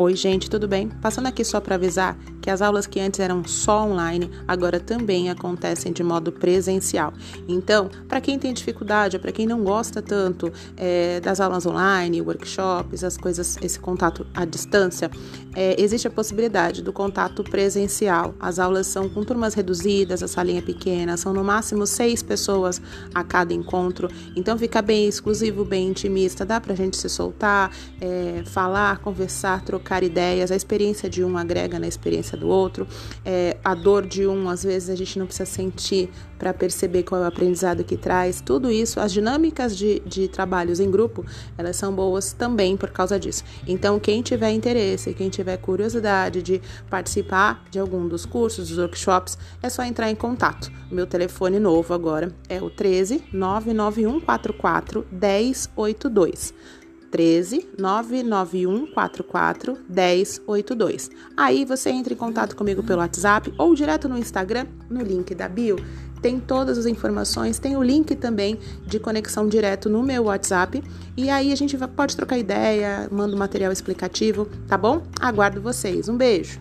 Oi, gente, tudo bem? Passando aqui só para avisar que as aulas que antes eram só online, agora também acontecem de modo presencial. Então, para quem tem dificuldade, para quem não gosta tanto é, das aulas online, workshops, as coisas, esse contato à distância, é, existe a possibilidade do contato presencial. As aulas são com turmas reduzidas, a salinha é pequena, são no máximo seis pessoas a cada encontro. Então, fica bem exclusivo, bem intimista, dá para a gente se soltar, é, falar, conversar, trocar ideias, a experiência de um agrega na experiência do outro, é, a dor de um, às vezes a gente não precisa sentir para perceber qual é o aprendizado que traz, tudo isso, as dinâmicas de, de trabalhos em grupo, elas são boas também por causa disso. Então, quem tiver interesse, quem tiver curiosidade de participar de algum dos cursos, dos workshops, é só entrar em contato. Meu telefone novo agora é o 13 99144 1082. 13 991 44 1082. Aí você entra em contato comigo pelo WhatsApp ou direto no Instagram, no link da bio. Tem todas as informações, tem o link também de conexão direto no meu WhatsApp. E aí a gente pode trocar ideia, manda um material explicativo, tá bom? Aguardo vocês. Um beijo!